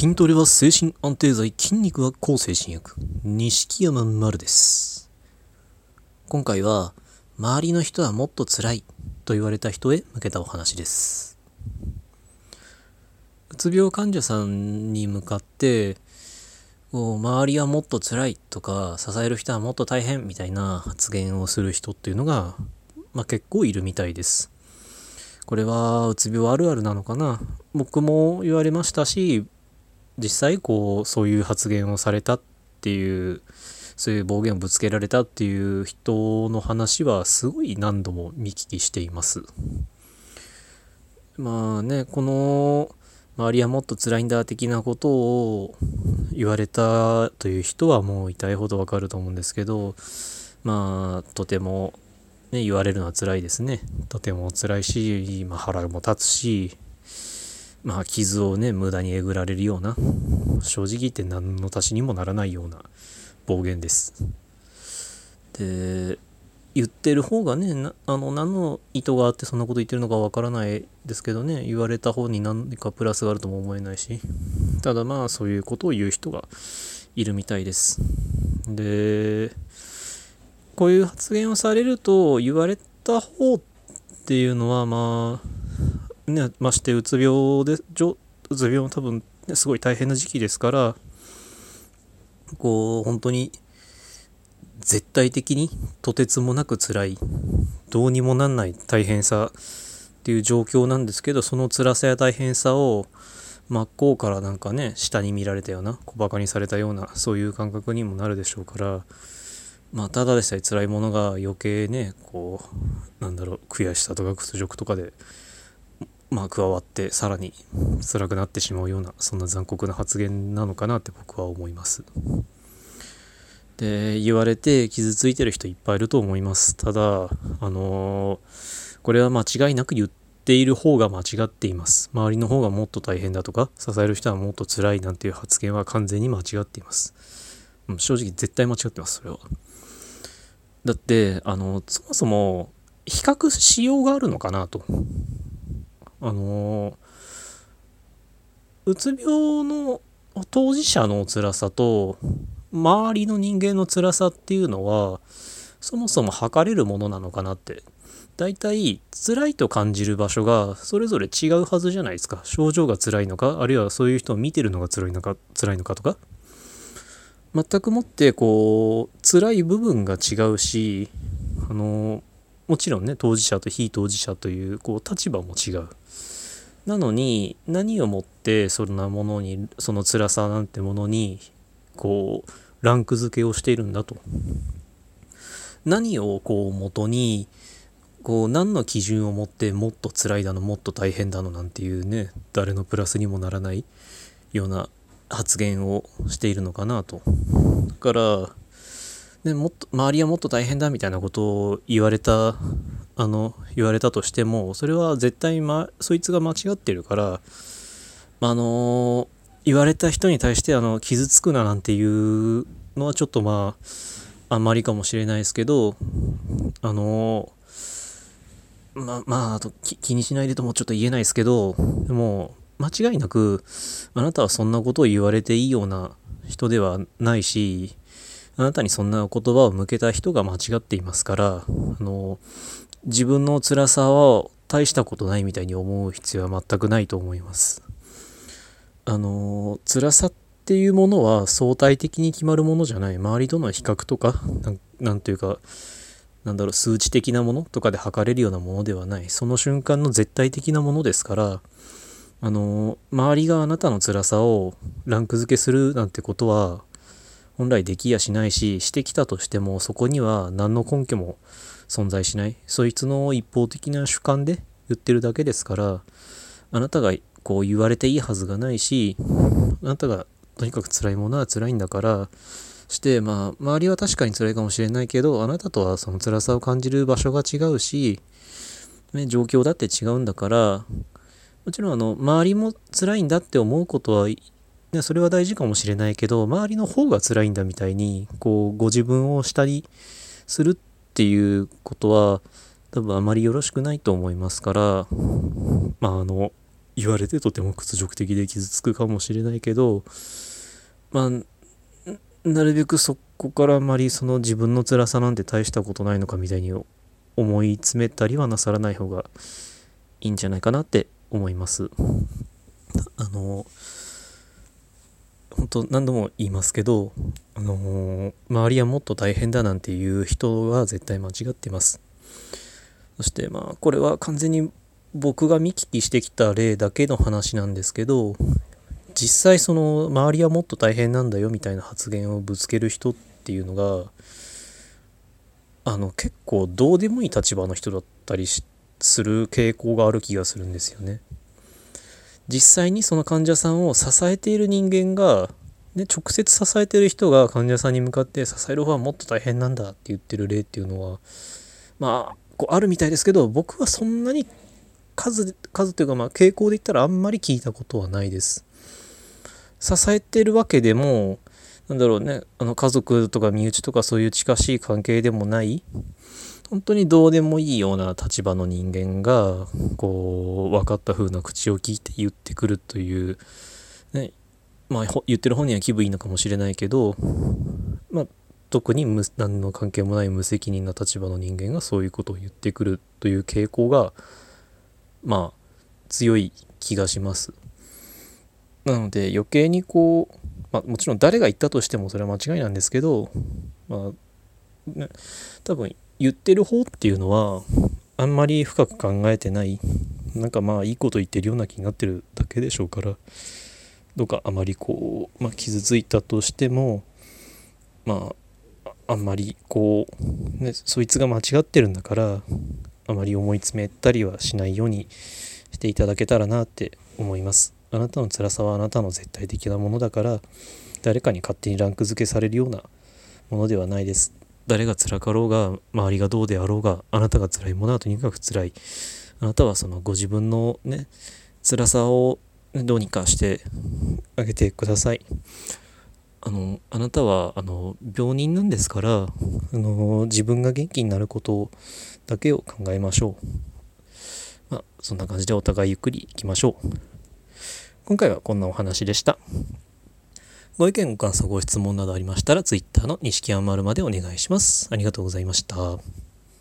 筋トレは精神安定剤、筋肉は抗精神薬。錦山丸です。今回は、周りの人はもっと辛いと言われた人へ向けたお話です。うつ病患者さんに向かって、こう周りはもっと辛いとか、支える人はもっと大変みたいな発言をする人っていうのが、まあ、結構いるみたいです。これはうつ病あるあるなのかな僕も言われましたし実際こうそういう発言をされたっていうそういう暴言をぶつけられたっていう人の話はすごい何度も見聞きしていますまあねこの周りはもっと辛いんだ的なことを言われたという人はもう痛いほどわかると思うんですけどまあとてもね、言われるのは辛いですね。とても辛いし、まあ、腹も立つし、まあ、傷をね、無駄にえぐられるような、正直言って何の足しにもならないような暴言です。で、言ってる方がね、あの、何の意図があってそんなこと言ってるのかわからないですけどね、言われた方に何かプラスがあるとも思えないし、ただまあ、そういうことを言う人がいるみたいです。で、こういう発言をされると言われた方っていうのはまあねましてうつ病でうつ病も多分、ね、すごい大変な時期ですからこう本当に絶対的にとてつもなく辛いどうにもなんない大変さっていう状況なんですけどその辛さや大変さを真っ向からなんかね下に見られたような小バカにされたようなそういう感覚にもなるでしょうからまあただでさえ辛いものが余計ねこうなんだろう悔しさとか屈辱とかでまあ加わってさらに辛くなってしまうようなそんな残酷な発言なのかなって僕は思います。で言われて傷ついてる人いっぱいいると思います。ただあのー、これは間違いなく言っている方が間違っています。周りの方がもっと大変だとか支える人はもっと辛いなんていう発言は完全に間違っています。正直絶対間違ってますそれは。だってあのそもそも比較しようがあるのかなとあのうつ病の当事者の辛さと周りの人間の辛さっていうのはそもそも測れるものなのかなって。大体辛いと感じる場所がそれぞれ違うはずじゃないですか。症状が辛いのかあるいはそういう人を見てるのが辛いのか辛いのかとか。全くもってこう辛い部分が違うしあのもちろんね当事者と非当事者というこう立場も違うなのに何をもってそんなものにその辛さなんてものにこうランク付けをしているんだと何をこう元にこう何の基準をもってもっと辛いだのもっと大変だのなんていうね誰のプラスにもならないような発言をしているのかなと。だから、ね、もっと周りはもっと大変だみたいなことを言われたあの言われたとしてもそれは絶対、ま、そいつが間違ってるからあの言われた人に対してあの傷つくななんていうのはちょっとまああんまりかもしれないですけどあのままあ気にしないでともちょっと言えないですけどでも間違いなくあなたはそんなことを言われていいような人ではないしあなたにそんな言葉を向けた人が間違っていますからあの自分の辛さは大したことないみたいに思う必要は全くないと思います。あの辛さっていうものは相対的に決まるものじゃない。周りとの比較とかなんていうかなんだろう数値的なものとかで測れるようなものではない。その瞬間の絶対的なものですからあの周りがあなたの辛さをランク付けするなんてことは本来できやしないししてきたとしてもそこには何の根拠も存在しない。そいつの一方的な主観で言ってるだけですからあなたがこう言われていいはずがないしあなたがとにかく辛いものは辛いんだからしてまあ周りは確かに辛いかもしれないけどあなたとはその辛さを感じる場所が違うし、ね、状況だって違うんだからもちろんあの周りも辛いんだって思うことは、ね、それは大事かもしれないけど周りの方が辛いんだみたいにこうご自分を下にするっていうことは多分あまりよろしくないと思いますからまああの言われてとても屈辱的で傷つくかもしれないけどまあなるべくそこからあまりその自分の辛さなんて大したことないのかみたいに思い詰めたりはなさらない方がいいんじゃないかなって思います。あの本当何度も言いますけど、あの周りはもっと大変だなんていう人は絶対間違ってますそしてまあこれは完全に僕が見聞きしてきた例だけの話なんですけど実際その周りはもっと大変なんだよみたいな発言をぶつける人っていうのがあの結構どうでもいい立場の人だったりする傾向がある気がするんですよね。実際にその患者さんを支えている人間が、ね、直接支えてる人が患者さんに向かって支える方はもっと大変なんだって言ってる例っていうのはまあこうあるみたいですけど僕はそんなに数数というかまあ傾向で言ったらあんまり聞いたことはないです。支えてるわけでもなんだろうねあの家族とか身内とかそういう近しい関係でもない本当にどうでもいいような立場の人間がこう分かった風な口を聞いて言ってくるという、ね、まあ言ってる本人は気分いいのかもしれないけど、まあ、特に無何の関係もない無責任な立場の人間がそういうことを言ってくるという傾向がまあ強い気がします。なので余計にこう、まあ、もちろん誰が言ったとしてもそれは間違いなんですけど、まあね、多分言ってる方っていうのはあんまり深く考えてないなんかまあいいこと言ってるような気になってるだけでしょうからどかあまりこう、まあ、傷ついたとしてもまああんまりこう、ね、そいつが間違ってるんだからあまり思い詰めたりはしないようにしていただけたらなって思います。あなたの辛さはあなたの絶対的なものだから誰かに勝手にランク付けされるようなものではないです。誰が辛かろうが周りがどうであろうがあなたが辛いものはとにかく辛いあなたはそのご自分のね辛さをどうにかしてあげてくださいあのあなたはあの病人なんですからあの自分が元気になることだけを考えましょうまあそんな感じでお互いゆっくりいきましょう今回はこんなお話でしたご意見、ご感想、ご質問などありましたら、Twitter の錦山丸までお願いします。ありがとうございました。